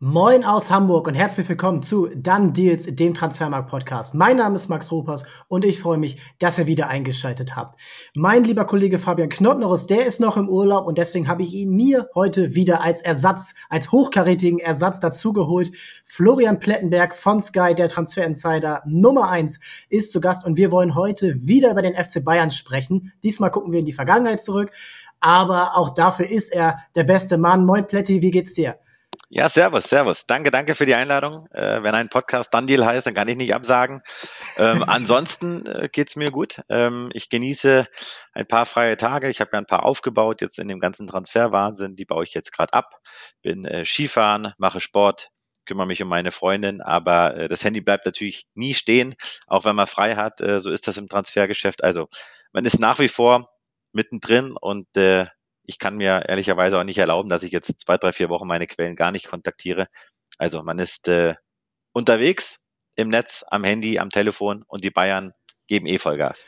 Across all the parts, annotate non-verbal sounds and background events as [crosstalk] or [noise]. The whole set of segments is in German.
Moin aus Hamburg und herzlich willkommen zu Dann Deals, dem Transfermarkt-Podcast. Mein Name ist Max Ropers und ich freue mich, dass ihr wieder eingeschaltet habt. Mein lieber Kollege Fabian Knottnerus, der ist noch im Urlaub und deswegen habe ich ihn mir heute wieder als Ersatz, als hochkarätigen Ersatz dazugeholt. Florian Plettenberg von Sky, der Transfer Insider Nummer eins, ist zu Gast und wir wollen heute wieder über den FC Bayern sprechen. Diesmal gucken wir in die Vergangenheit zurück, aber auch dafür ist er der beste Mann. Moin Pletti, wie geht's dir? Ja, servus, servus. Danke, danke für die Einladung. Äh, wenn ein Podcast dann Deal heißt, dann kann ich nicht absagen. Ähm, [laughs] ansonsten äh, geht's mir gut. Ähm, ich genieße ein paar freie Tage. Ich habe ja ein paar aufgebaut jetzt in dem ganzen Transferwahnsinn. Die baue ich jetzt gerade ab. Bin äh, Skifahren, mache Sport, kümmere mich um meine Freundin, aber äh, das Handy bleibt natürlich nie stehen, auch wenn man frei hat. Äh, so ist das im Transfergeschäft. Also man ist nach wie vor mittendrin und äh, ich kann mir ehrlicherweise auch nicht erlauben, dass ich jetzt zwei, drei, vier Wochen meine Quellen gar nicht kontaktiere. Also man ist äh, unterwegs im Netz, am Handy, am Telefon und die Bayern geben eh Vollgas.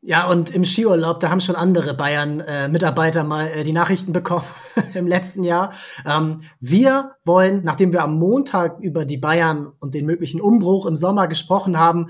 Ja, und im Skiurlaub, da haben schon andere Bayern-Mitarbeiter äh, mal äh, die Nachrichten bekommen [laughs] im letzten Jahr. Ähm, wir wollen, nachdem wir am Montag über die Bayern und den möglichen Umbruch im Sommer gesprochen haben,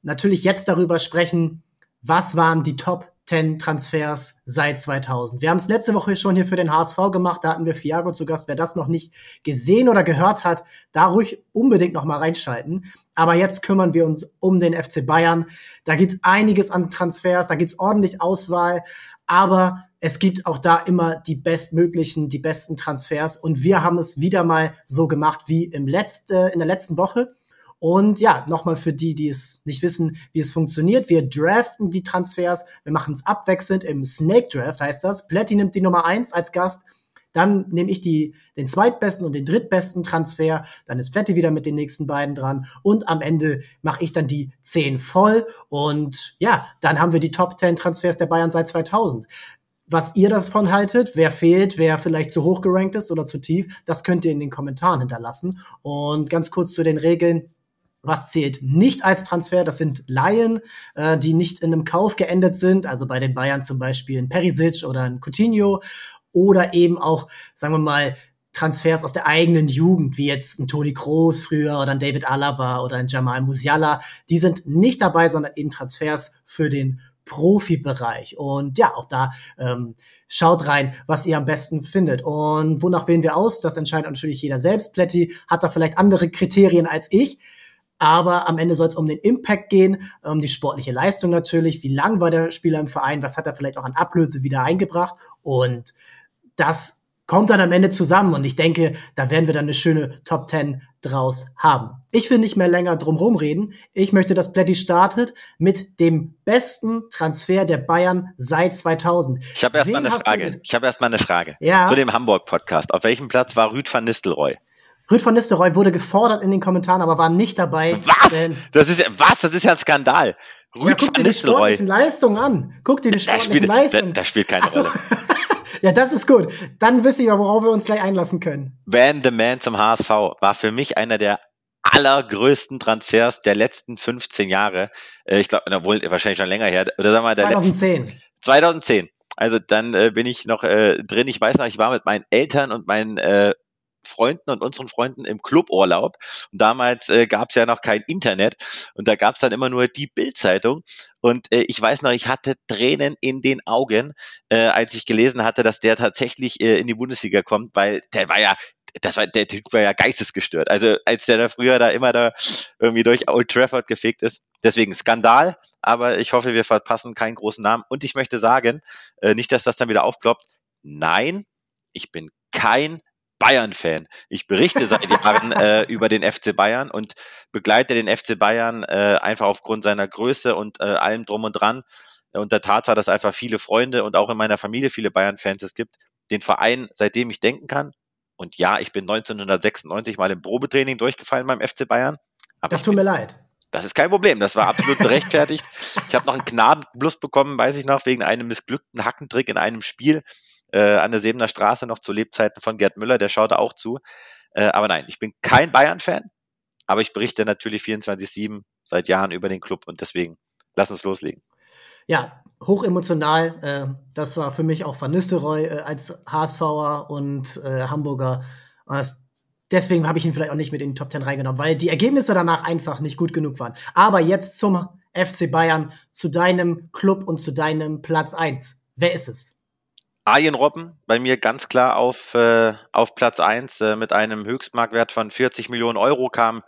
natürlich jetzt darüber sprechen, was waren die Top 10 Transfers seit 2000. Wir haben es letzte Woche schon hier für den HSV gemacht, da hatten wir Fiago zu Gast. Wer das noch nicht gesehen oder gehört hat, da ruhig unbedingt noch mal reinschalten. Aber jetzt kümmern wir uns um den FC Bayern. Da gibt es einiges an Transfers, da gibt es ordentlich Auswahl, aber es gibt auch da immer die bestmöglichen, die besten Transfers. Und wir haben es wieder mal so gemacht wie im letzte, in der letzten Woche. Und ja, nochmal für die, die es nicht wissen, wie es funktioniert. Wir draften die Transfers. Wir machen es abwechselnd im Snake Draft, heißt das. Plätti nimmt die Nummer eins als Gast. Dann nehme ich die, den zweitbesten und den drittbesten Transfer. Dann ist Plätti wieder mit den nächsten beiden dran. Und am Ende mache ich dann die zehn voll. Und ja, dann haben wir die Top 10 Transfers der Bayern seit 2000. Was ihr davon haltet, wer fehlt, wer vielleicht zu hoch gerankt ist oder zu tief, das könnt ihr in den Kommentaren hinterlassen. Und ganz kurz zu den Regeln. Was zählt nicht als Transfer? Das sind Laien, äh, die nicht in einem Kauf geendet sind. Also bei den Bayern zum Beispiel ein Perisic oder ein Coutinho. Oder eben auch, sagen wir mal, Transfers aus der eigenen Jugend, wie jetzt ein Toni Kroos früher oder ein David Alaba oder ein Jamal Musiala. Die sind nicht dabei, sondern eben Transfers für den Profibereich. Und ja, auch da ähm, schaut rein, was ihr am besten findet. Und wonach wählen wir aus? Das entscheidet natürlich jeder selbst. Plätti hat da vielleicht andere Kriterien als ich. Aber am Ende soll es um den Impact gehen, um die sportliche Leistung natürlich. Wie lang war der Spieler im Verein? Was hat er vielleicht auch an Ablöse wieder eingebracht? Und das kommt dann am Ende zusammen. Und ich denke, da werden wir dann eine schöne Top 10 draus haben. Ich will nicht mehr länger drum reden. Ich möchte, dass Plätti startet mit dem besten Transfer der Bayern seit 2000. Ich habe erstmal eine Frage. Ich habe erstmal eine Frage ja. zu dem Hamburg-Podcast. Auf welchem Platz war Rüd van Nistelrooy? Rüd van Nistelrooy wurde gefordert in den Kommentaren, aber war nicht dabei. Was? Das ist ja, was? Das ist ja ein Skandal. Rüd ja, guck dir die sportlichen Leistungen an. Guck dir die sportlichen spielt, Leistungen. Da, da spielt keine so. Rolle. [laughs] ja, das ist gut. Dann wissen wir, worauf wir uns gleich einlassen können. Van the Man zum HSV war für mich einer der allergrößten Transfers der letzten 15 Jahre. Äh, ich glaube, obwohl wahrscheinlich schon länger her. Oder sagen wir mal, der 2010. Letzten, 2010. Also dann äh, bin ich noch äh, drin. Ich weiß noch, ich war mit meinen Eltern und meinen äh, Freunden und unseren Freunden im Cluburlaub. Und damals äh, gab es ja noch kein Internet und da gab es dann immer nur die Bildzeitung. Und äh, ich weiß noch, ich hatte Tränen in den Augen, äh, als ich gelesen hatte, dass der tatsächlich äh, in die Bundesliga kommt, weil der war ja das war, der Typ war ja geistesgestört. Also als der da früher da immer da irgendwie durch Old Trafford gefegt ist. Deswegen Skandal, aber ich hoffe, wir verpassen keinen großen Namen. Und ich möchte sagen, äh, nicht, dass das dann wieder aufploppt. Nein, ich bin kein Bayern-Fan. Ich berichte seit Jahren [laughs] äh, über den FC Bayern und begleite den FC Bayern äh, einfach aufgrund seiner Größe und äh, allem drum und dran und der Tatsache, dass einfach viele Freunde und auch in meiner Familie viele Bayern-Fans es gibt, den Verein, seitdem ich denken kann. Und ja, ich bin 1996 mal im Probetraining durchgefallen beim FC Bayern. das tut mir leid. Das ist kein Problem, das war absolut [laughs] berechtfertigt. Ich habe noch einen Gnadenplus bekommen, weiß ich noch, wegen einem missglückten Hackentrick in einem Spiel äh, an der Sebener Straße noch zu Lebzeiten von Gerd Müller, der schaut auch zu. Äh, aber nein, ich bin kein Bayern-Fan, aber ich berichte natürlich 24-7 seit Jahren über den Club und deswegen lass uns loslegen. Ja, hochemotional. Äh, das war für mich auch Van Nistelrooy äh, als HSVer und äh, Hamburger. Das deswegen habe ich ihn vielleicht auch nicht mit in die Top 10 reingenommen, weil die Ergebnisse danach einfach nicht gut genug waren. Aber jetzt zum FC Bayern, zu deinem Club und zu deinem Platz 1. Wer ist es? Arjen Robben, bei mir ganz klar auf, äh, auf Platz 1 äh, mit einem Höchstmarktwert von 40 Millionen Euro kam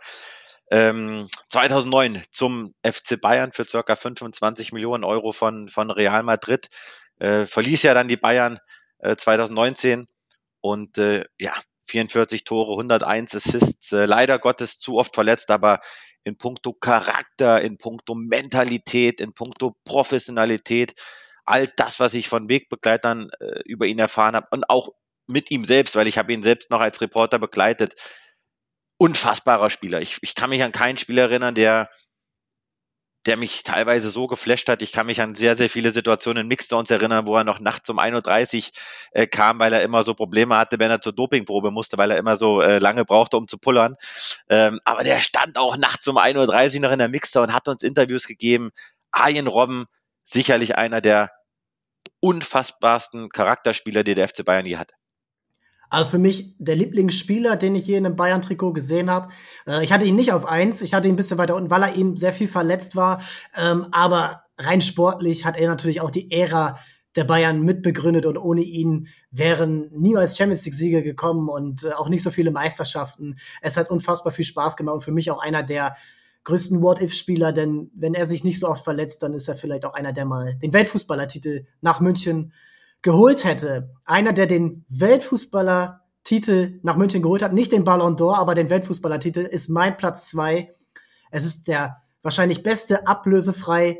ähm, 2009 zum FC Bayern für circa 25 Millionen Euro von, von Real Madrid. Äh, verließ ja dann die Bayern äh, 2019 und äh, ja, 44 Tore, 101 Assists, äh, leider Gottes zu oft verletzt, aber in puncto Charakter, in puncto Mentalität, in puncto Professionalität, all das, was ich von Wegbegleitern äh, über ihn erfahren habe und auch mit ihm selbst, weil ich habe ihn selbst noch als Reporter begleitet, unfassbarer Spieler. Ich, ich kann mich an keinen Spieler erinnern, der, der mich teilweise so geflasht hat. Ich kann mich an sehr, sehr viele Situationen in Mixdowns erinnern, wo er noch nachts um 1.30 Uhr äh, kam, weil er immer so Probleme hatte, wenn er zur Dopingprobe musste, weil er immer so äh, lange brauchte, um zu pullern. Ähm, aber der stand auch nachts um 1.30 Uhr noch in der Mixer und hat uns Interviews gegeben. Arjen Robben, sicherlich einer der unfassbarsten Charakterspieler, die der FC Bayern je hat. Also für mich der Lieblingsspieler, den ich je in einem Bayern-Trikot gesehen habe. Äh, ich hatte ihn nicht auf eins, ich hatte ihn ein bisschen weiter unten, weil er eben sehr viel verletzt war. Ähm, aber rein sportlich hat er natürlich auch die Ära der Bayern mitbegründet und ohne ihn wären niemals Champions League-Siege gekommen und äh, auch nicht so viele Meisterschaften. Es hat unfassbar viel Spaß gemacht und für mich auch einer der größten What-If-Spieler, denn wenn er sich nicht so oft verletzt, dann ist er vielleicht auch einer, der mal den Weltfußballertitel nach München geholt hätte, einer, der den Weltfußballer-Titel nach München geholt hat, nicht den Ballon d'Or, aber den Weltfußballer-Titel, ist mein Platz zwei. Es ist der wahrscheinlich beste ablösefrei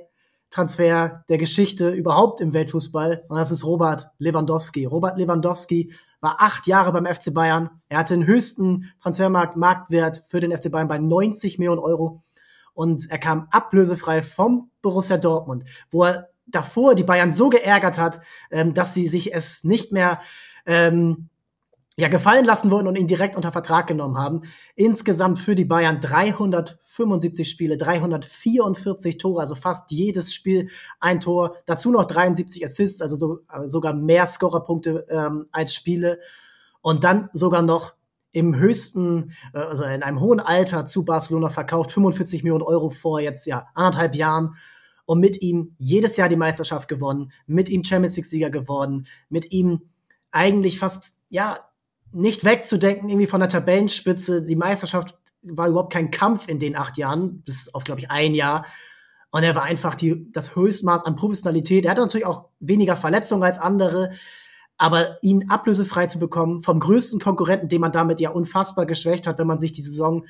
Transfer der Geschichte überhaupt im Weltfußball. Und das ist Robert Lewandowski. Robert Lewandowski war acht Jahre beim FC Bayern. Er hatte den höchsten Transfermarkt-Marktwert für den FC Bayern bei 90 Millionen Euro. Und er kam ablösefrei vom Borussia Dortmund, wo er davor die Bayern so geärgert hat, ähm, dass sie sich es nicht mehr ähm, ja, gefallen lassen wurden und ihn direkt unter Vertrag genommen haben. Insgesamt für die Bayern 375 Spiele, 344 Tore, also fast jedes Spiel ein Tor. Dazu noch 73 Assists, also so, äh, sogar mehr Scorerpunkte ähm, als Spiele. Und dann sogar noch im höchsten, äh, also in einem hohen Alter zu Barcelona verkauft, 45 Millionen Euro vor jetzt ja anderthalb Jahren und mit ihm jedes Jahr die Meisterschaft gewonnen, mit ihm Champions League-Sieger geworden, mit ihm eigentlich fast, ja, nicht wegzudenken, irgendwie von der Tabellenspitze. Die Meisterschaft war überhaupt kein Kampf in den acht Jahren, bis auf, glaube ich, ein Jahr. Und er war einfach die, das Höchstmaß an Professionalität. Er hatte natürlich auch weniger Verletzungen als andere, aber ihn ablösefrei zu bekommen vom größten Konkurrenten, den man damit ja unfassbar geschwächt hat, wenn man sich die Saison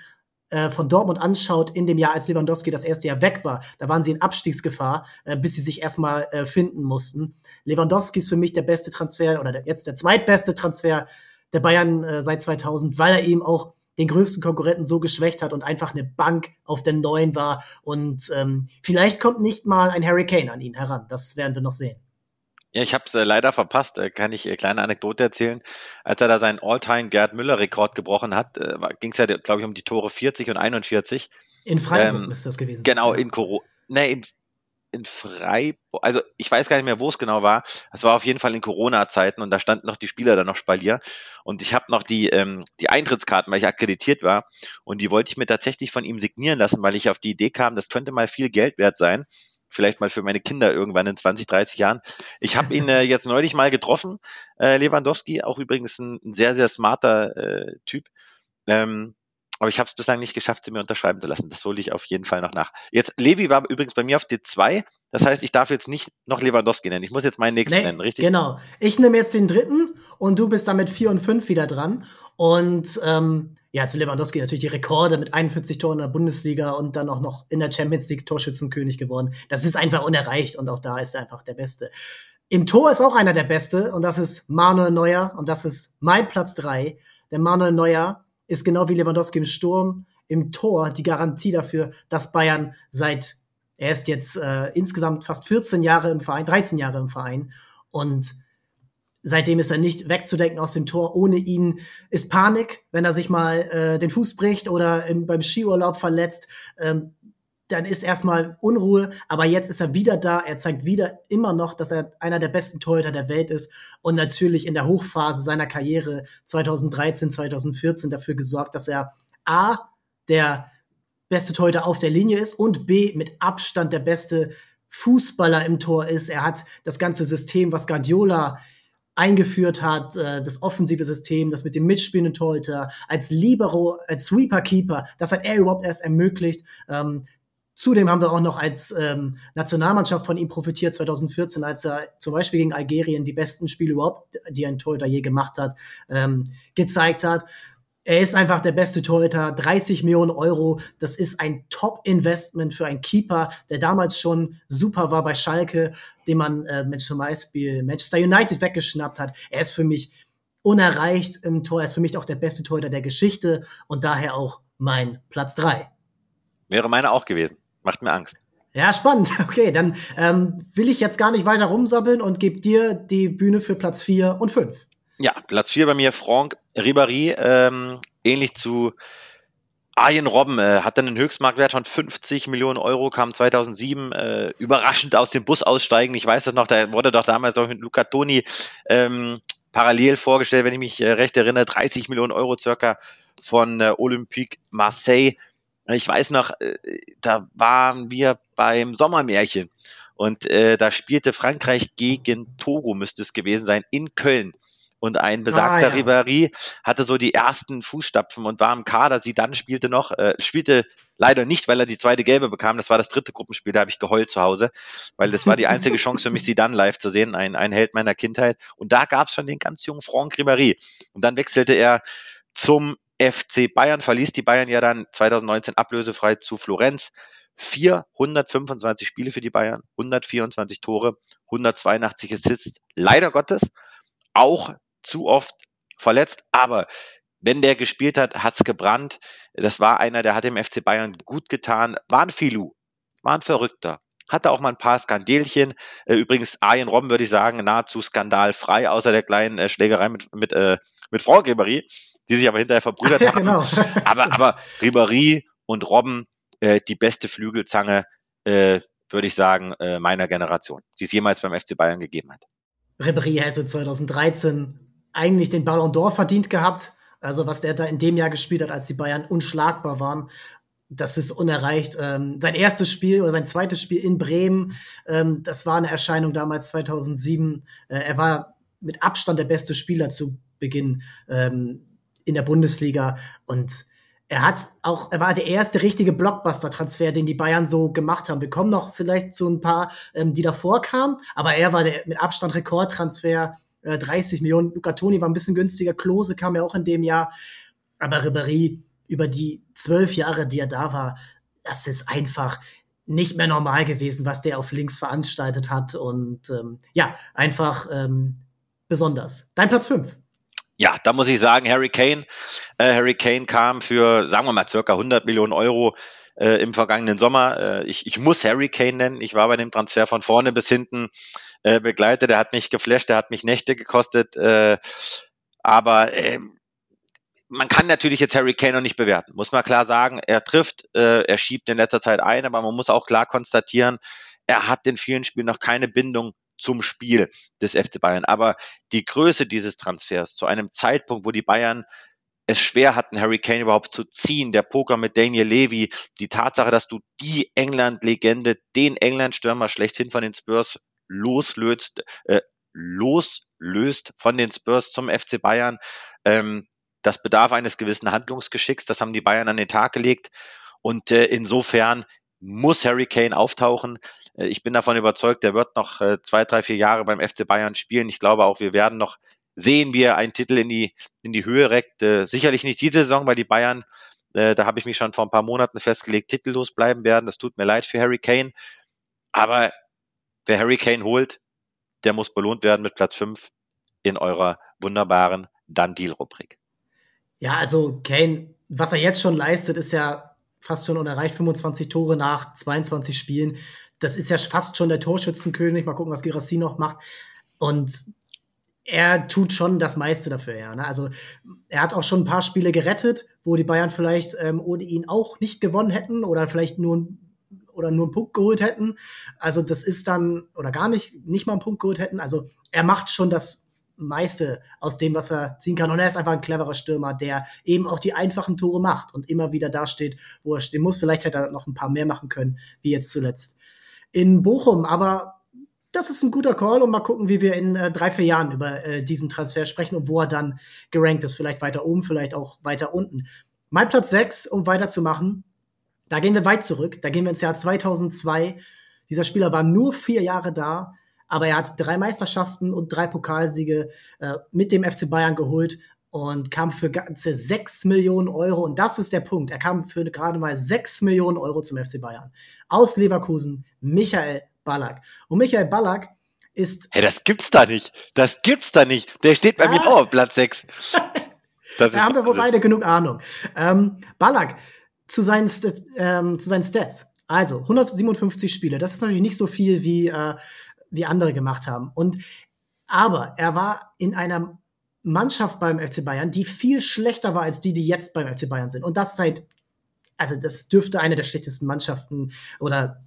äh, von Dortmund anschaut, in dem Jahr, als Lewandowski das erste Jahr weg war, da waren sie in Abstiegsgefahr, äh, bis sie sich erstmal äh, finden mussten. Lewandowski ist für mich der beste Transfer oder der, jetzt der zweitbeste Transfer der Bayern seit 2000, weil er eben auch den größten Konkurrenten so geschwächt hat und einfach eine Bank auf den neuen war. Und ähm, vielleicht kommt nicht mal ein Harry Kane an ihn heran. Das werden wir noch sehen. Ja, ich habe es äh, leider verpasst. Äh, kann ich äh, kleine Anekdote erzählen? Als er da seinen All-Time Gerd Müller-Rekord gebrochen hat, äh, ging es ja, glaube ich, um die Tore 40 und 41. In Freiburg ähm, müsste das gewesen sein. Genau, in Corona. Nee, in, in Freiburg. Also ich weiß gar nicht mehr, wo es genau war. Es war auf jeden Fall in Corona-Zeiten und da standen noch die Spieler da noch Spalier. Und ich habe noch die, ähm, die Eintrittskarten, weil ich akkreditiert war. Und die wollte ich mir tatsächlich von ihm signieren lassen, weil ich auf die Idee kam, das könnte mal viel Geld wert sein vielleicht mal für meine Kinder irgendwann in 20, 30 Jahren. Ich habe ihn äh, jetzt neulich mal getroffen, äh, Lewandowski, auch übrigens ein, ein sehr, sehr smarter äh, Typ. Ähm, aber ich habe es bislang nicht geschafft, sie mir unterschreiben zu lassen. Das hole ich auf jeden Fall noch nach. Jetzt, Levi war übrigens bei mir auf D2. Das heißt, ich darf jetzt nicht noch Lewandowski nennen. Ich muss jetzt meinen nächsten nee, nennen, richtig? Genau. Ich nehme jetzt den dritten und du bist damit vier und fünf wieder dran. Und ähm, ja, zu Lewandowski natürlich die Rekorde mit 41 Toren in der Bundesliga und dann auch noch in der Champions League Torschützenkönig geworden. Das ist einfach unerreicht und auch da ist er einfach der Beste. Im Tor ist auch einer der Beste und das ist Manuel Neuer und das ist mein Platz drei. Der Manuel Neuer ist genau wie Lewandowski im Sturm im Tor die Garantie dafür, dass Bayern seit, er ist jetzt äh, insgesamt fast 14 Jahre im Verein, 13 Jahre im Verein und seitdem ist er nicht wegzudenken aus dem Tor. Ohne ihn ist Panik, wenn er sich mal äh, den Fuß bricht oder im, beim Skiurlaub verletzt. Ähm, dann ist erstmal Unruhe, aber jetzt ist er wieder da. Er zeigt wieder immer noch, dass er einer der besten Torhüter der Welt ist und natürlich in der Hochphase seiner Karriere 2013, 2014 dafür gesorgt, dass er A, der beste Torhüter auf der Linie ist und B, mit Abstand der beste Fußballer im Tor ist. Er hat das ganze System, was Guardiola eingeführt hat, äh, das offensive System, das mit dem mitspielenden Torhüter, als Libero, als Sweeper-Keeper, das hat er überhaupt erst ermöglicht. Ähm, Zudem haben wir auch noch als ähm, Nationalmannschaft von ihm profitiert 2014, als er zum Beispiel gegen Algerien die besten Spiele überhaupt, die ein Torhüter je gemacht hat, ähm, gezeigt hat. Er ist einfach der beste Torhüter, 30 Millionen Euro. Das ist ein Top-Investment für einen Keeper, der damals schon super war bei Schalke, den man äh, mit zum Beispiel Manchester United weggeschnappt hat. Er ist für mich unerreicht im Tor. Er ist für mich auch der beste Torhüter der Geschichte und daher auch mein Platz drei. Wäre meine auch gewesen. Macht mir Angst. Ja, spannend. [laughs] Okay, dann ähm, will ich jetzt gar nicht weiter rumsabbeln und gebe dir die Bühne für Platz 4 und 5. Ja, Platz 4 bei mir Franck Ribéry, ähm, ähnlich zu Arjen Robben, äh, hat dann einen Höchstmarktwert von 50 Millionen Euro, kam 2007 äh, überraschend aus dem Bus aussteigen. Ich weiß das noch, da wurde doch damals auch mit Luca Toni ähm, parallel vorgestellt, wenn ich mich äh, recht erinnere, 30 Millionen Euro circa von äh, Olympique Marseille. Ich weiß noch, äh, da waren wir beim Sommermärchen und äh, da spielte Frankreich gegen Togo, müsste es gewesen sein, in Köln. Und ein besagter ah, ja. Ribéry hatte so die ersten Fußstapfen und war im Kader. Sie dann spielte noch, äh, spielte leider nicht, weil er die zweite Gelbe bekam. Das war das dritte Gruppenspiel, da habe ich geheult zu Hause, weil das war die einzige Chance für mich, sie dann live zu sehen. Ein, ein Held meiner Kindheit. Und da gab es schon den ganz jungen Franck Ribéry. Und dann wechselte er zum FC Bayern verließ die Bayern ja dann 2019 ablösefrei zu Florenz. 425 Spiele für die Bayern, 124 Tore, 182 Assists. Leider Gottes auch zu oft verletzt, aber wenn der gespielt hat, hat's gebrannt. Das war einer, der hat dem FC Bayern gut getan. War ein Filou, war ein Verrückter. Hatte auch mal ein paar Skandelchen. Äh, übrigens, Arjen Robben würde ich sagen, nahezu skandalfrei, außer der kleinen äh, Schlägerei mit, mit, äh, mit Frau Ribéry die sich aber hinterher verbrüdert [laughs] haben. Genau. aber, aber Ribéry und Robben, äh, die beste Flügelzange, äh, würde ich sagen, äh, meiner Generation, die es jemals beim FC Bayern gegeben hat. Ribéry hätte 2013 eigentlich den Ballon d'Or verdient gehabt. Also was der da in dem Jahr gespielt hat, als die Bayern unschlagbar waren, das ist unerreicht. Ähm, sein erstes Spiel oder sein zweites Spiel in Bremen, ähm, das war eine Erscheinung damals 2007. Äh, er war mit Abstand der beste Spieler zu Beginn ähm, in der Bundesliga und er hat auch, er war der erste richtige Blockbuster-Transfer, den die Bayern so gemacht haben. Wir kommen noch vielleicht zu ein paar, ähm, die davor kamen, aber er war der mit Abstand Rekordtransfer, äh, 30 Millionen. Luca Toni war ein bisschen günstiger, Klose kam ja auch in dem Jahr, aber Ribéry über die zwölf Jahre, die er da war, das ist einfach nicht mehr normal gewesen, was der auf links veranstaltet hat und ähm, ja, einfach ähm, besonders. Dein Platz fünf ja, da muss ich sagen, Harry Kane. Äh, Harry Kane kam für, sagen wir mal, circa 100 Millionen Euro äh, im vergangenen Sommer. Äh, ich, ich muss Harry Kane nennen. Ich war bei dem Transfer von vorne bis hinten äh, begleitet. Der hat mich geflasht, der hat mich Nächte gekostet. Äh, aber äh, man kann natürlich jetzt Harry Kane noch nicht bewerten. Muss man klar sagen, er trifft, äh, er schiebt in letzter Zeit ein, aber man muss auch klar konstatieren, er hat in vielen Spielen noch keine Bindung zum Spiel des FC Bayern. Aber die Größe dieses Transfers zu einem Zeitpunkt, wo die Bayern es schwer hatten, Harry Kane überhaupt zu ziehen, der Poker mit Daniel Levy, die Tatsache, dass du die England-Legende, den England-Stürmer schlechthin von den Spurs loslöst, äh, loslöst von den Spurs zum FC Bayern, ähm, das bedarf eines gewissen Handlungsgeschicks, das haben die Bayern an den Tag gelegt. Und äh, insofern muss Harry Kane auftauchen. Äh, ich bin davon überzeugt, der wird noch äh, zwei, drei, vier Jahre beim FC Bayern spielen. Ich glaube auch, wir werden noch sehen, wie er einen Titel in die, in die Höhe reckt. Äh, sicherlich nicht diese Saison, weil die Bayern, da habe ich mich schon vor ein paar Monaten festgelegt, titellos bleiben werden. Das tut mir leid für Harry Kane. Aber wer Harry Kane holt, der muss belohnt werden mit Platz 5 in eurer wunderbaren Done-Deal-Rubrik. Ja, also Kane, was er jetzt schon leistet, ist ja fast schon unerreicht. 25 Tore nach 22 Spielen. Das ist ja fast schon der Torschützenkönig. Mal gucken, was Girassi noch macht. Und er tut schon das meiste dafür, ja. Ne? Also er hat auch schon ein paar Spiele gerettet, wo die Bayern vielleicht ähm, ohne ihn auch nicht gewonnen hätten oder vielleicht nur oder nur einen Punkt geholt hätten. Also das ist dann, oder gar nicht, nicht mal einen Punkt geholt hätten. Also er macht schon das meiste aus dem, was er ziehen kann. Und er ist einfach ein cleverer Stürmer, der eben auch die einfachen Tore macht und immer wieder dasteht, wo er stehen muss. Vielleicht hätte er noch ein paar mehr machen können, wie jetzt zuletzt in Bochum. Aber das ist ein guter Call und mal gucken, wie wir in äh, drei, vier Jahren über äh, diesen Transfer sprechen und wo er dann gerankt ist. Vielleicht weiter oben, vielleicht auch weiter unten. Mein Platz 6, um weiterzumachen, da gehen wir weit zurück. Da gehen wir ins Jahr 2002. Dieser Spieler war nur vier Jahre da aber er hat drei Meisterschaften und drei Pokalsiege äh, mit dem FC Bayern geholt und kam für ganze sechs Millionen Euro. Und das ist der Punkt. Er kam für gerade mal sechs Millionen Euro zum FC Bayern. Aus Leverkusen, Michael Ballack. Und Michael Ballack ist. Hey, das gibt's da nicht. Das gibt's da nicht. Der steht bei ah. mir auch auf Platz sechs. [laughs] da haben wir wohl beide genug Ahnung. Ähm, Ballack, zu seinen, ähm, zu seinen Stats. Also 157 Spiele. Das ist natürlich nicht so viel wie äh, wie andere gemacht haben. Und aber er war in einer Mannschaft beim FC Bayern, die viel schlechter war als die, die jetzt beim FC Bayern sind. Und das seit, also das dürfte eine der schlechtesten Mannschaften oder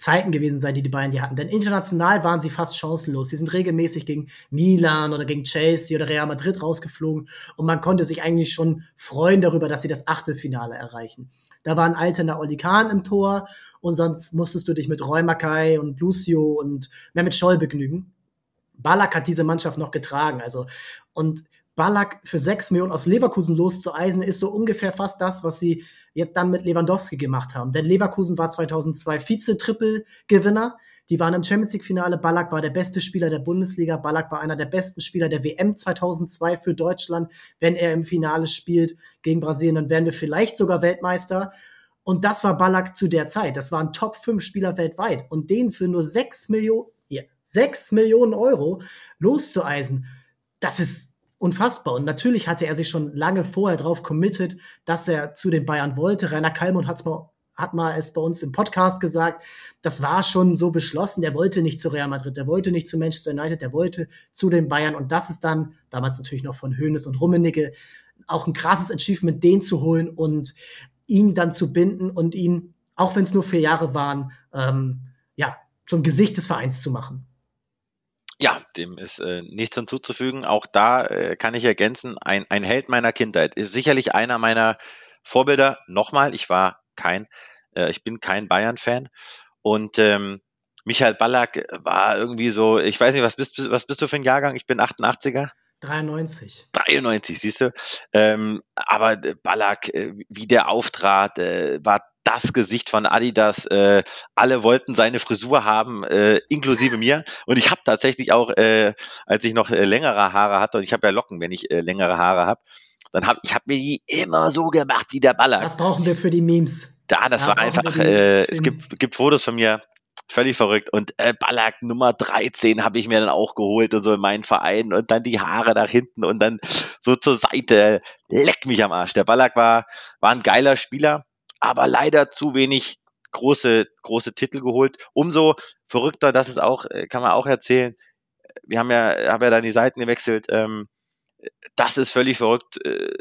Zeiten gewesen sein, die die Bayern die hatten. Denn international waren sie fast chancenlos. Sie sind regelmäßig gegen Milan oder gegen Chelsea oder Real Madrid rausgeflogen und man konnte sich eigentlich schon freuen darüber, dass sie das Achtelfinale erreichen. Da war ein alterner Oli im Tor und sonst musstest du dich mit Roy Mackay und Lucio und Mehmet Scholl begnügen. Ballack hat diese Mannschaft noch getragen, also und Ballack für sechs Millionen aus Leverkusen loszueisen, ist so ungefähr fast das, was sie jetzt dann mit Lewandowski gemacht haben. Denn Leverkusen war 2002 Vize-Triple-Gewinner. Die waren im Champions League-Finale. Ballack war der beste Spieler der Bundesliga. Ballack war einer der besten Spieler der WM 2002 für Deutschland. Wenn er im Finale spielt gegen Brasilien, dann wären wir vielleicht sogar Weltmeister. Und das war Ballack zu der Zeit. Das waren Top 5 Spieler weltweit. Und den für nur 6 Millionen, yeah, 6 Millionen Euro loszueisen, das ist unfassbar. Und natürlich hatte er sich schon lange vorher drauf committed, dass er zu den Bayern wollte. Rainer Kallmund hat's mal, hat mal es bei uns im Podcast gesagt. Das war schon so beschlossen. Der wollte nicht zu Real Madrid, der wollte nicht zu Manchester United, der wollte zu den Bayern. Und das ist dann, damals natürlich noch von Hoeneß und Rummenigge, auch ein krasses Achievement, den zu holen und ihn dann zu binden und ihn, auch wenn es nur vier Jahre waren, ähm, ja, zum Gesicht des Vereins zu machen. Ja, dem ist äh, nichts hinzuzufügen. Auch da äh, kann ich ergänzen, ein, ein Held meiner Kindheit ist sicherlich einer meiner Vorbilder. Nochmal, ich war kein, äh, ich bin kein Bayern-Fan und ähm, Michael Ballack war irgendwie so, ich weiß nicht, was bist, was bist du für ein Jahrgang? Ich bin 88er. 93. 93, siehst du. Ähm, aber Ballack, äh, wie der auftrat, äh, war das Gesicht von Adidas. Äh, alle wollten seine Frisur haben, äh, inklusive mir. Und ich habe tatsächlich auch, äh, als ich noch äh, längere Haare hatte, und ich habe ja Locken, wenn ich äh, längere Haare habe, dann habe ich hab mir die immer so gemacht wie der Baller. Das brauchen wir für die Memes. Ja, das da war einfach, äh, es gibt, gibt Fotos von mir, völlig verrückt. Und äh, Ballack Nummer 13 habe ich mir dann auch geholt und so in meinen Verein und dann die Haare nach hinten und dann so zur Seite. Leck mich am Arsch. Der Ballack war, war ein geiler Spieler aber leider zu wenig große, große Titel geholt. Umso verrückter, das ist auch, äh, kann man auch erzählen. Wir haben ja, haben ja dann die Seiten gewechselt. Ähm, das ist völlig verrückt, äh,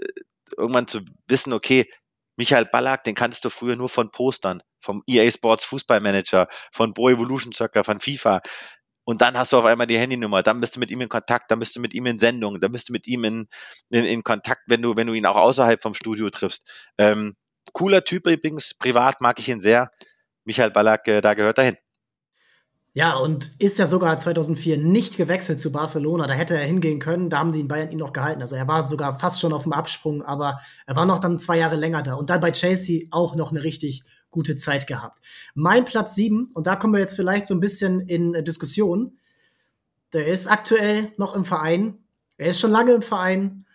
irgendwann zu wissen, okay, Michael Ballack, den kanntest du früher nur von Postern, vom EA Sports Fußballmanager, von Pro Evolution Soccer, von FIFA. Und dann hast du auf einmal die Handynummer, dann bist du mit ihm in Kontakt, dann bist du mit ihm in Sendung, dann bist du mit ihm in, in, in Kontakt, wenn du, wenn du ihn auch außerhalb vom Studio triffst. Ähm, Cooler Typ übrigens, privat mag ich ihn sehr. Michael Ballack, äh, da gehört er hin. Ja, und ist ja sogar 2004 nicht gewechselt zu Barcelona. Da hätte er hingehen können. Da haben die in Bayern ihn noch gehalten. Also er war sogar fast schon auf dem Absprung, aber er war noch dann zwei Jahre länger da. Und dann bei Chelsea auch noch eine richtig gute Zeit gehabt. Mein Platz sieben, und da kommen wir jetzt vielleicht so ein bisschen in Diskussion. Der ist aktuell noch im Verein. Er ist schon lange im Verein.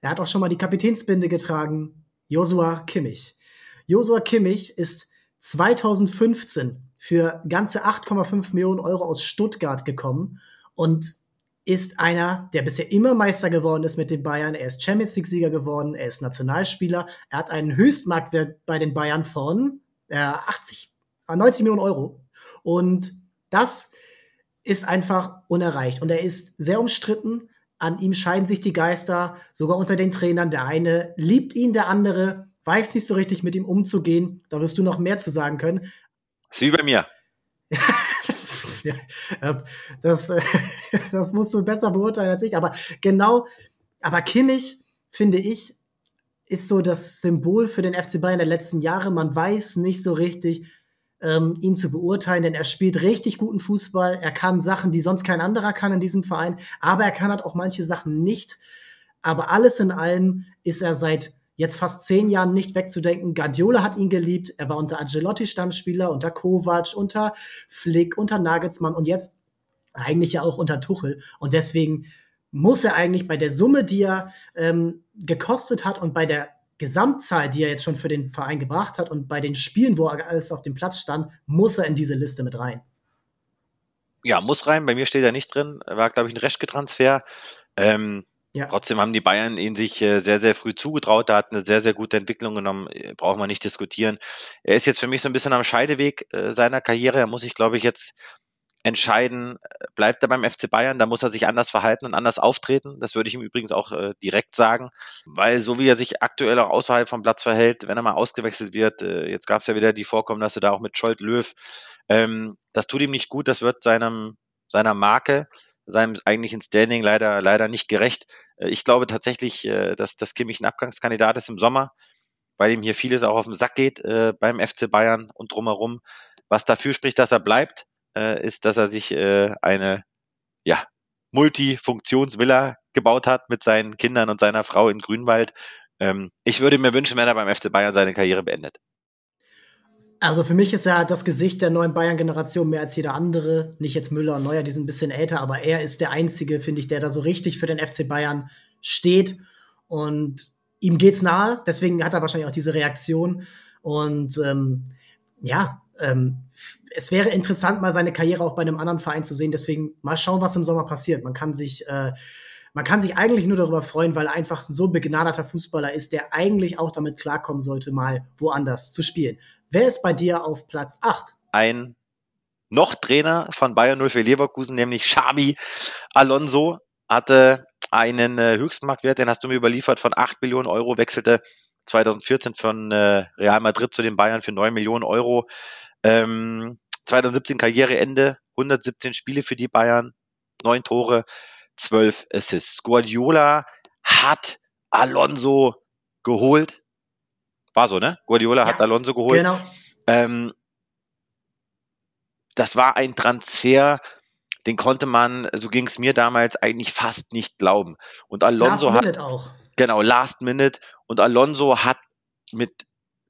Er hat auch schon mal die Kapitänsbinde getragen. Josua Kimmich. Josua Kimmich ist 2015 für ganze 8,5 Millionen Euro aus Stuttgart gekommen und ist einer, der bisher immer Meister geworden ist mit den Bayern. Er ist Champions League-Sieger geworden, er ist Nationalspieler, er hat einen Höchstmarktwert bei den Bayern von äh, 80, 90 Millionen Euro. Und das ist einfach unerreicht. Und er ist sehr umstritten. An ihm scheiden sich die Geister, sogar unter den Trainern. Der eine liebt ihn, der andere weiß nicht so richtig, mit ihm umzugehen. Da wirst du noch mehr zu sagen können. ist wie bei mir. [laughs] das, [laughs] das musst du besser beurteilen als ich. Aber genau, aber Kimmich, finde ich, ist so das Symbol für den FC Bayern der letzten Jahre. Man weiß nicht so richtig, ähm, ihn zu beurteilen, denn er spielt richtig guten Fußball. Er kann Sachen, die sonst kein anderer kann in diesem Verein, aber er kann halt auch manche Sachen nicht. Aber alles in allem ist er seit jetzt fast zehn Jahren nicht wegzudenken. Guardiola hat ihn geliebt. Er war unter Angelotti Stammspieler, unter Kovac, unter Flick, unter Nagelsmann und jetzt eigentlich ja auch unter Tuchel. Und deswegen muss er eigentlich bei der Summe, die er ähm, gekostet hat und bei der Gesamtzahl, die er jetzt schon für den Verein gebracht hat und bei den Spielen, wo er alles auf dem Platz stand, muss er in diese Liste mit rein. Ja, muss rein. Bei mir steht er nicht drin. War, glaube ich, ein Reschke-Transfer. Ähm, ja. Trotzdem haben die Bayern ihn sich äh, sehr, sehr früh zugetraut. Da hat eine sehr, sehr gute Entwicklung genommen. Äh, brauchen wir nicht diskutieren. Er ist jetzt für mich so ein bisschen am Scheideweg äh, seiner Karriere. Er muss sich, glaube ich, jetzt entscheiden, bleibt er beim FC Bayern, da muss er sich anders verhalten und anders auftreten. Das würde ich ihm übrigens auch direkt sagen, weil so wie er sich aktuell auch außerhalb vom Platz verhält, wenn er mal ausgewechselt wird, jetzt gab es ja wieder die Vorkommnisse da auch mit Scholt Löw, ähm, das tut ihm nicht gut, das wird seinem, seiner Marke, seinem eigentlichen Standing leider, leider nicht gerecht. Äh, ich glaube tatsächlich, äh, dass, dass Kimmich ein Abgangskandidat ist im Sommer, weil ihm hier vieles auch auf den Sack geht äh, beim FC Bayern und drumherum. Was dafür spricht, dass er bleibt, ist, dass er sich eine ja, Multifunktionsvilla gebaut hat mit seinen Kindern und seiner Frau in Grünwald. Ähm, ich würde mir wünschen, wenn er beim FC Bayern seine Karriere beendet. Also für mich ist er das Gesicht der neuen Bayern-Generation mehr als jeder andere. Nicht jetzt Müller und Neuer, die sind ein bisschen älter, aber er ist der Einzige, finde ich, der da so richtig für den FC Bayern steht. Und ihm geht's nahe, deswegen hat er wahrscheinlich auch diese Reaktion. Und ähm, ja, ähm, es wäre interessant, mal seine Karriere auch bei einem anderen Verein zu sehen. Deswegen mal schauen, was im Sommer passiert. Man kann sich, äh, man kann sich eigentlich nur darüber freuen, weil er einfach ein so begnadeter Fußballer ist, der eigentlich auch damit klarkommen sollte, mal woanders zu spielen. Wer ist bei dir auf Platz 8? Ein noch Trainer von Bayern 0 für Leverkusen, nämlich Xabi Alonso, hatte einen äh, Höchstmarktwert, den hast du mir überliefert, von 8 Millionen Euro, wechselte 2014 von äh, Real Madrid zu den Bayern für 9 Millionen Euro. Ähm, 2017 Karriereende, 117 Spiele für die Bayern, 9 Tore, 12 Assists. Guardiola hat Alonso geholt. War so, ne? Guardiola ja, hat Alonso geholt. Genau. Ähm, das war ein Transfer, den konnte man, so ging es mir damals, eigentlich fast nicht glauben. Und Alonso Last hat. Minute auch. Genau, Last Minute. Und Alonso hat mit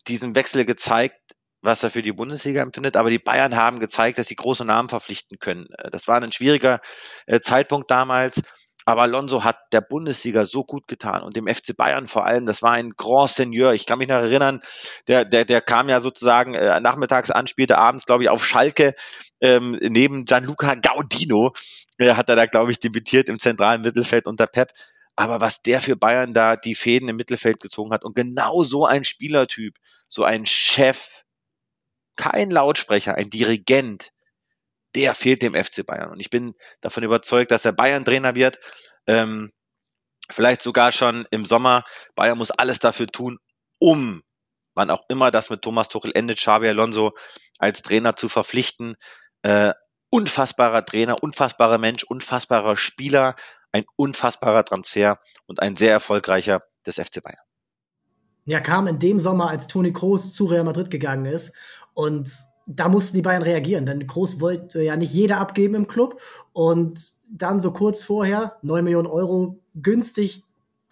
diesem Wechsel gezeigt, was er für die Bundesliga empfindet. Aber die Bayern haben gezeigt, dass sie große Namen verpflichten können. Äh, das war ein schwieriger äh, Zeitpunkt damals. Aber Alonso hat der Bundesliga so gut getan und dem FC Bayern vor allem, das war ein Grand Seigneur. Ich kann mich noch erinnern, der, der, der kam ja sozusagen äh, nachmittags an, spielte abends, glaube ich, auf Schalke ähm, neben Gianluca Gaudino. Äh, hat er da, glaube ich, debütiert im zentralen Mittelfeld unter Pep. Aber was der für Bayern da die Fäden im Mittelfeld gezogen hat und genau so ein Spielertyp, so ein Chef, kein Lautsprecher, ein Dirigent, der fehlt dem FC Bayern. Und ich bin davon überzeugt, dass er Bayern-Trainer wird. Ähm, vielleicht sogar schon im Sommer. Bayern muss alles dafür tun, um, wann auch immer das mit Thomas Tuchel endet, Xabi Alonso als Trainer zu verpflichten. Äh, unfassbarer Trainer, unfassbarer Mensch, unfassbarer Spieler, ein unfassbarer Transfer und ein sehr erfolgreicher des FC Bayern. Ja, kam in dem Sommer, als Toni Kroos zu Real Madrid gegangen ist und da mussten die Bayern reagieren, denn Groß wollte ja nicht jeder abgeben im Club. Und dann so kurz vorher, 9 Millionen Euro günstig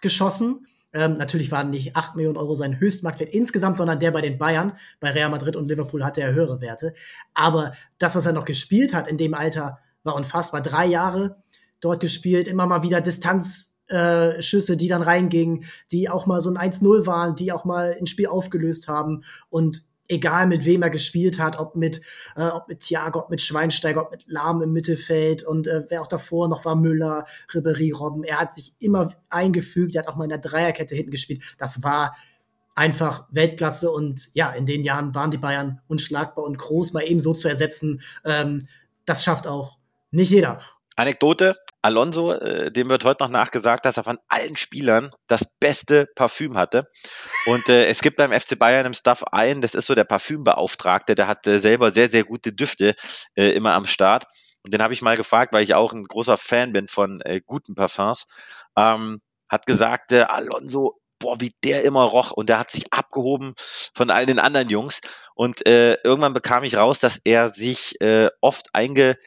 geschossen. Ähm, natürlich waren nicht 8 Millionen Euro sein Höchstmarktwert insgesamt, sondern der bei den Bayern. Bei Real Madrid und Liverpool hatte er höhere Werte. Aber das, was er noch gespielt hat in dem Alter, war unfassbar. Drei Jahre dort gespielt, immer mal wieder Distanzschüsse, äh, die dann reingingen, die auch mal so ein 1-0 waren, die auch mal ein Spiel aufgelöst haben. Und egal mit wem er gespielt hat, ob mit, äh, ob mit Thiago, ob mit Schweinsteiger, ob mit Lahm im Mittelfeld und äh, wer auch davor noch war, Müller, Ribery, Robben. Er hat sich immer eingefügt, er hat auch mal in der Dreierkette hinten gespielt. Das war einfach Weltklasse und ja, in den Jahren waren die Bayern unschlagbar und groß, mal eben so zu ersetzen, ähm, das schafft auch nicht jeder. Anekdote, Alonso, äh, dem wird heute noch nachgesagt, dass er von allen Spielern das beste Parfüm hatte. Und äh, es gibt beim FC Bayern im Staff einen, das ist so der Parfümbeauftragte, der hat äh, selber sehr, sehr gute Düfte äh, immer am Start. Und den habe ich mal gefragt, weil ich auch ein großer Fan bin von äh, guten Parfums. Ähm, hat gesagt, äh, Alonso, boah, wie der immer roch. Und der hat sich abgehoben von all den anderen Jungs. Und äh, irgendwann bekam ich raus, dass er sich äh, oft einge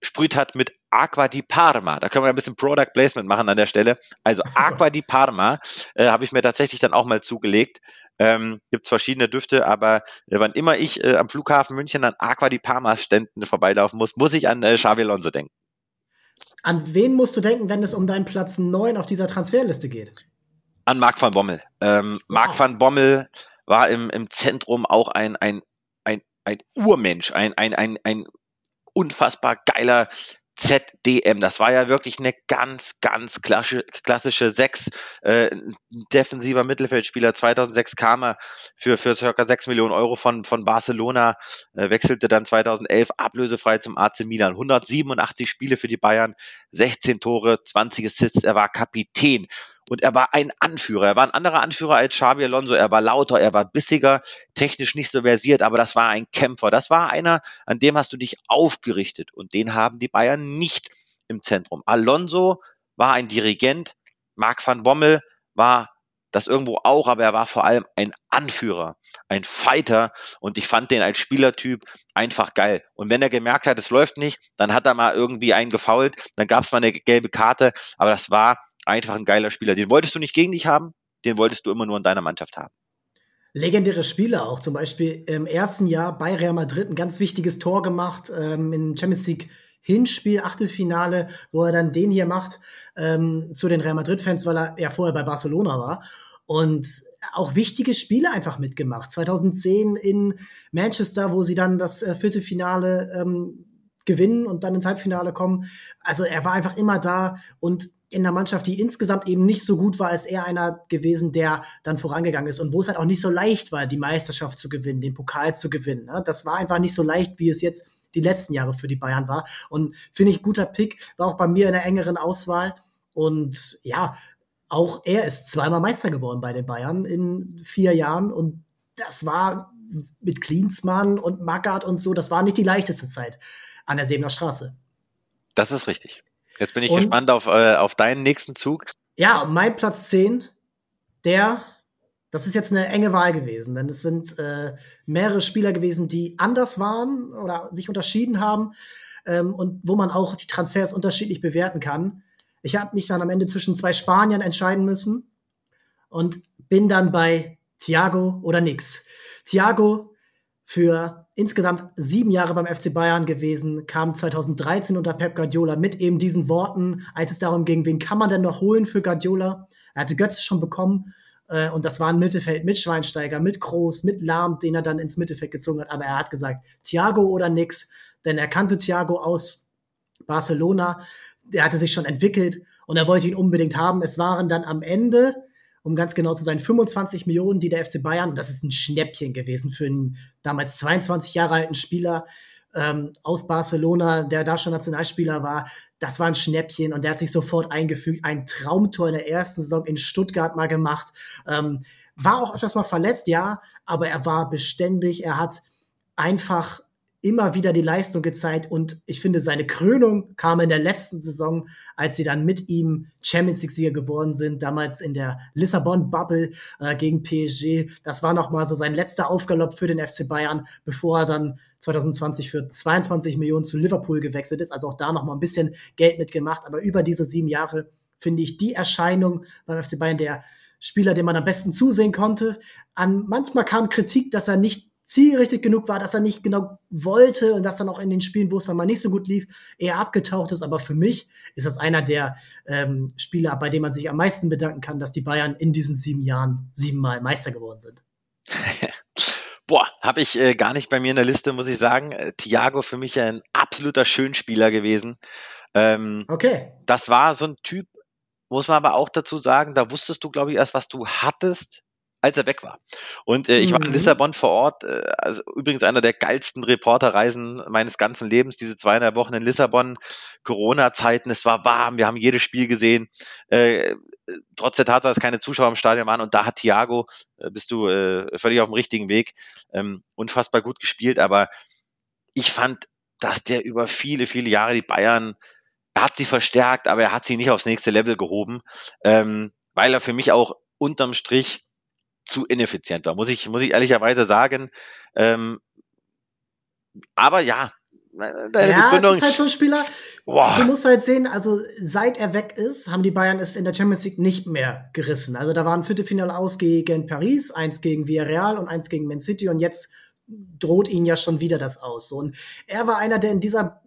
sprüht hat mit Aqua di Parma. Da können wir ein bisschen Product Placement machen an der Stelle. Also [laughs] Aqua di Parma äh, habe ich mir tatsächlich dann auch mal zugelegt. Ähm, Gibt es verschiedene Düfte, aber äh, wann immer ich äh, am Flughafen München an Aqua di Parma Ständen vorbeilaufen muss, muss ich an äh, Xavi Alonso denken. An wen musst du denken, wenn es um deinen Platz 9 auf dieser Transferliste geht? An Marc van Bommel. Ähm, Marc wow. van Bommel war im, im Zentrum auch ein, ein, ein, ein Urmensch, ein, ein, ein, ein unfassbar geiler ZDM. Das war ja wirklich eine ganz, ganz klassische, klassische Sechs, äh, defensiver Mittelfeldspieler. 2006 kam er für, für circa 6 Millionen Euro von, von Barcelona, äh, wechselte dann 2011 ablösefrei zum AC Milan. 187 Spiele für die Bayern, 16 Tore, 20 Assists. Er war Kapitän und er war ein Anführer. Er war ein anderer Anführer als Xabi Alonso. Er war lauter, er war bissiger, technisch nicht so versiert, aber das war ein Kämpfer. Das war einer, an dem hast du dich aufgerichtet und den haben die Bayern nicht im Zentrum. Alonso war ein Dirigent, Marc van Bommel war das irgendwo auch, aber er war vor allem ein Anführer, ein Fighter und ich fand den als Spielertyp einfach geil. Und wenn er gemerkt hat, es läuft nicht, dann hat er mal irgendwie einen gefault, dann gab es mal eine gelbe Karte, aber das war einfach ein geiler Spieler. Den wolltest du nicht gegen dich haben, den wolltest du immer nur in deiner Mannschaft haben. Legendäre Spieler auch, zum Beispiel im ersten Jahr bei Real Madrid ein ganz wichtiges Tor gemacht ähm, im Champions League Hinspiel, Achtelfinale, wo er dann den hier macht ähm, zu den Real Madrid-Fans, weil er ja vorher bei Barcelona war. Und auch wichtige Spiele einfach mitgemacht. 2010 in Manchester, wo sie dann das äh, Viertelfinale ähm, gewinnen und dann ins Halbfinale kommen. Also er war einfach immer da und in einer Mannschaft, die insgesamt eben nicht so gut war, ist er einer gewesen, der dann vorangegangen ist und wo es halt auch nicht so leicht war, die Meisterschaft zu gewinnen, den Pokal zu gewinnen. Ne? Das war einfach nicht so leicht, wie es jetzt die letzten Jahre für die Bayern war. Und finde ich, guter Pick, war auch bei mir in der engeren Auswahl. Und ja, auch er ist zweimal Meister geworden bei den Bayern in vier Jahren. Und das war mit Klinsmann und Magath und so, das war nicht die leichteste Zeit an der Sebener Straße. Das ist richtig. Jetzt bin ich und, gespannt auf, äh, auf deinen nächsten Zug. Ja, mein Platz 10, der, das ist jetzt eine enge Wahl gewesen, denn es sind äh, mehrere Spieler gewesen, die anders waren oder sich unterschieden haben ähm, und wo man auch die Transfers unterschiedlich bewerten kann. Ich habe mich dann am Ende zwischen zwei Spaniern entscheiden müssen und bin dann bei Thiago oder nix. Thiago für insgesamt sieben Jahre beim FC Bayern gewesen, kam 2013 unter Pep Guardiola mit eben diesen Worten, als es darum ging, wen kann man denn noch holen für Guardiola? Er hatte Götze schon bekommen äh, und das war ein Mittelfeld mit Schweinsteiger, mit Groß, mit Lahm, den er dann ins Mittelfeld gezogen hat. Aber er hat gesagt, Thiago oder nix, denn er kannte Thiago aus Barcelona, der hatte sich schon entwickelt und er wollte ihn unbedingt haben. Es waren dann am Ende um ganz genau zu sein, 25 Millionen, die der FC Bayern, das ist ein Schnäppchen gewesen für einen damals 22 Jahre alten Spieler ähm, aus Barcelona, der da schon Nationalspieler war. Das war ein Schnäppchen und der hat sich sofort eingefügt. Ein Traumtor in der ersten Saison in Stuttgart mal gemacht. Ähm, war auch öfters mal verletzt, ja, aber er war beständig. Er hat einfach immer wieder die Leistung gezeigt und ich finde, seine Krönung kam in der letzten Saison, als sie dann mit ihm Champions League-Sieger geworden sind, damals in der Lissabon-Bubble äh, gegen PSG. Das war nochmal so sein letzter Aufgalopp für den FC Bayern, bevor er dann 2020 für 22 Millionen zu Liverpool gewechselt ist. Also auch da nochmal ein bisschen Geld mitgemacht. Aber über diese sieben Jahre finde ich die Erscheinung beim FC Bayern der Spieler, dem man am besten zusehen konnte. An manchmal kam Kritik, dass er nicht zielrichtig genug war, dass er nicht genau wollte und dass dann auch in den Spielen, wo es dann mal nicht so gut lief, eher abgetaucht ist. Aber für mich ist das einer der ähm, Spieler, bei dem man sich am meisten bedanken kann, dass die Bayern in diesen sieben Jahren siebenmal Meister geworden sind. [laughs] Boah, habe ich äh, gar nicht bei mir in der Liste, muss ich sagen. Äh, Thiago für mich ein absoluter Schönspieler gewesen. Ähm, okay. Das war so ein Typ, muss man aber auch dazu sagen, da wusstest du, glaube ich, erst, was du hattest, als er weg war. Und äh, ich war in mhm. Lissabon vor Ort, äh, also übrigens einer der geilsten Reporterreisen meines ganzen Lebens, diese zweieinhalb Wochen in Lissabon, Corona-Zeiten, es war warm, wir haben jedes Spiel gesehen, äh, trotz der Tatsache, dass keine Zuschauer im Stadion waren und da hat Thiago, äh, bist du äh, völlig auf dem richtigen Weg, ähm, unfassbar gut gespielt, aber ich fand, dass der über viele, viele Jahre die Bayern, er hat sie verstärkt, aber er hat sie nicht aufs nächste Level gehoben, ähm, weil er für mich auch unterm Strich zu ineffizient war, muss ich, muss ich ehrlicherweise sagen. Ähm, aber ja, deine ja, Begründung. Ist halt so ein Spieler. Boah. Du musst halt sehen, also seit er weg ist, haben die Bayern es in der Champions League nicht mehr gerissen. Also da war ein Viertelfinale aus gegen Paris, eins gegen Villarreal und eins gegen Man City und jetzt droht ihnen ja schon wieder das aus. Und er war einer, der in dieser,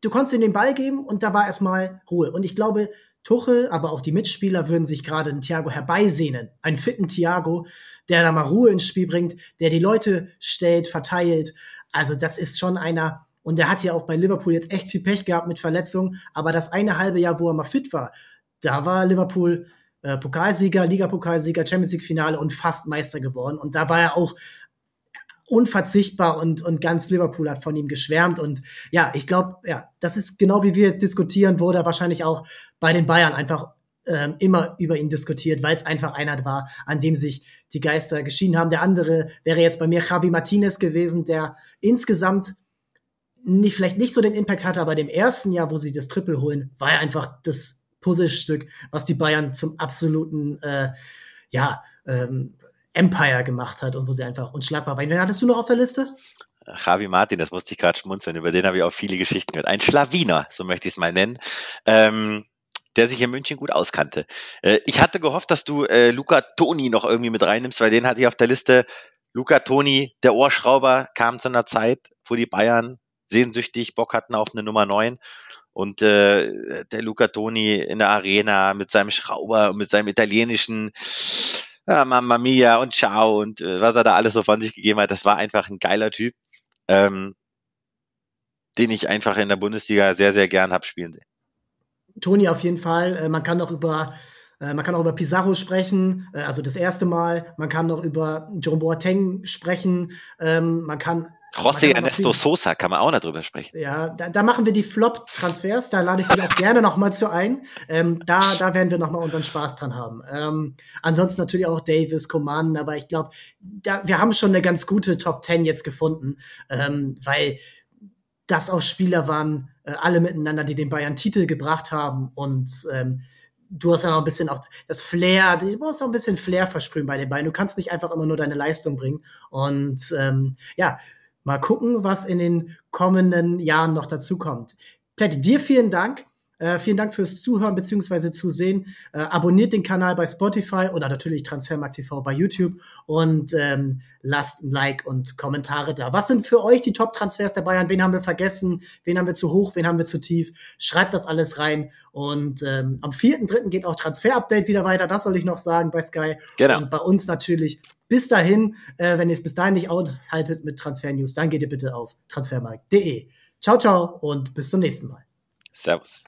du konntest ihm den Ball geben und da war erstmal Ruhe. Und ich glaube, Tuchel, aber auch die Mitspieler würden sich gerade einen Thiago herbeisehnen. Einen fitten Thiago, der da mal Ruhe ins Spiel bringt, der die Leute stellt, verteilt. Also das ist schon einer, und der hat ja auch bei Liverpool jetzt echt viel Pech gehabt mit Verletzungen, aber das eine halbe Jahr, wo er mal fit war, da war Liverpool äh, Pokalsieger, Ligapokalsieger, Champions League Finale und fast Meister geworden. Und da war er auch unverzichtbar und, und ganz Liverpool hat von ihm geschwärmt. Und ja, ich glaube, ja, das ist genau wie wir jetzt diskutieren, wurde wahrscheinlich auch bei den Bayern einfach ähm, immer über ihn diskutiert, weil es einfach einer war, an dem sich die Geister geschieden haben. Der andere wäre jetzt bei mir Javi Martinez gewesen, der insgesamt nicht, vielleicht nicht so den Impact hatte, aber dem ersten Jahr, wo sie das Triple holen, war er einfach das Puzzlestück, was die Bayern zum absoluten, äh, ja, ähm, Empire gemacht hat und wo sie einfach unschlagbar waren. Wen hattest du noch auf der Liste? Javi Martin, das musste ich gerade schmunzeln, über den habe ich auch viele Geschichten gehört. Ein Schlawiner, so möchte ich es mal nennen, ähm, der sich in München gut auskannte. Äh, ich hatte gehofft, dass du äh, Luca Toni noch irgendwie mit reinnimmst, weil den hatte ich auf der Liste. Luca Toni, der Ohrschrauber, kam zu einer Zeit, wo die Bayern sehnsüchtig Bock hatten auf eine Nummer 9. Und äh, der Luca Toni in der Arena mit seinem Schrauber und mit seinem italienischen ja, Mamma Mia und Ciao und äh, was er da alles so von sich gegeben hat, das war einfach ein geiler Typ, ähm, den ich einfach in der Bundesliga sehr, sehr gern hab spielen sehen. Toni auf jeden Fall. Äh, man kann auch über äh, man kann auch über Pizarro sprechen, äh, also das erste Mal. Man kann noch über Jerome Boateng sprechen. Ähm, man kann José Ernesto Sosa kann man auch noch drüber sprechen. Ja, da, da machen wir die Flop-Transfers, da lade ich dich auch gerne noch mal zu ein. Ähm, da, da werden wir noch mal unseren Spaß dran haben. Ähm, ansonsten natürlich auch Davis, Coman, aber ich glaube, wir haben schon eine ganz gute Top 10 jetzt gefunden, ähm, weil das auch Spieler waren, äh, alle miteinander, die den Bayern Titel gebracht haben und ähm, du hast ja noch ein bisschen auch das Flair, du musst auch ein bisschen Flair versprühen bei den beiden. Du kannst nicht einfach immer nur deine Leistung bringen. Und ähm, ja, Mal gucken, was in den kommenden Jahren noch dazu kommt. Plätti, dir vielen Dank. Äh, vielen Dank fürs Zuhören bzw. Zusehen. Äh, abonniert den Kanal bei Spotify oder natürlich Transfermarkt TV bei YouTube und ähm, lasst ein Like und Kommentare da. Was sind für euch die Top-Transfers der Bayern? Wen haben wir vergessen? Wen haben wir zu hoch? Wen haben wir zu tief? Schreibt das alles rein. Und ähm, am 4.3. geht auch Transfer-Update wieder weiter. Das soll ich noch sagen bei Sky. Genau. Und bei uns natürlich bis dahin, äh, wenn ihr es bis dahin nicht aushaltet mit Transfer News, dann geht ihr bitte auf transfermarkt.de. Ciao, ciao und bis zum nächsten Mal. Servus.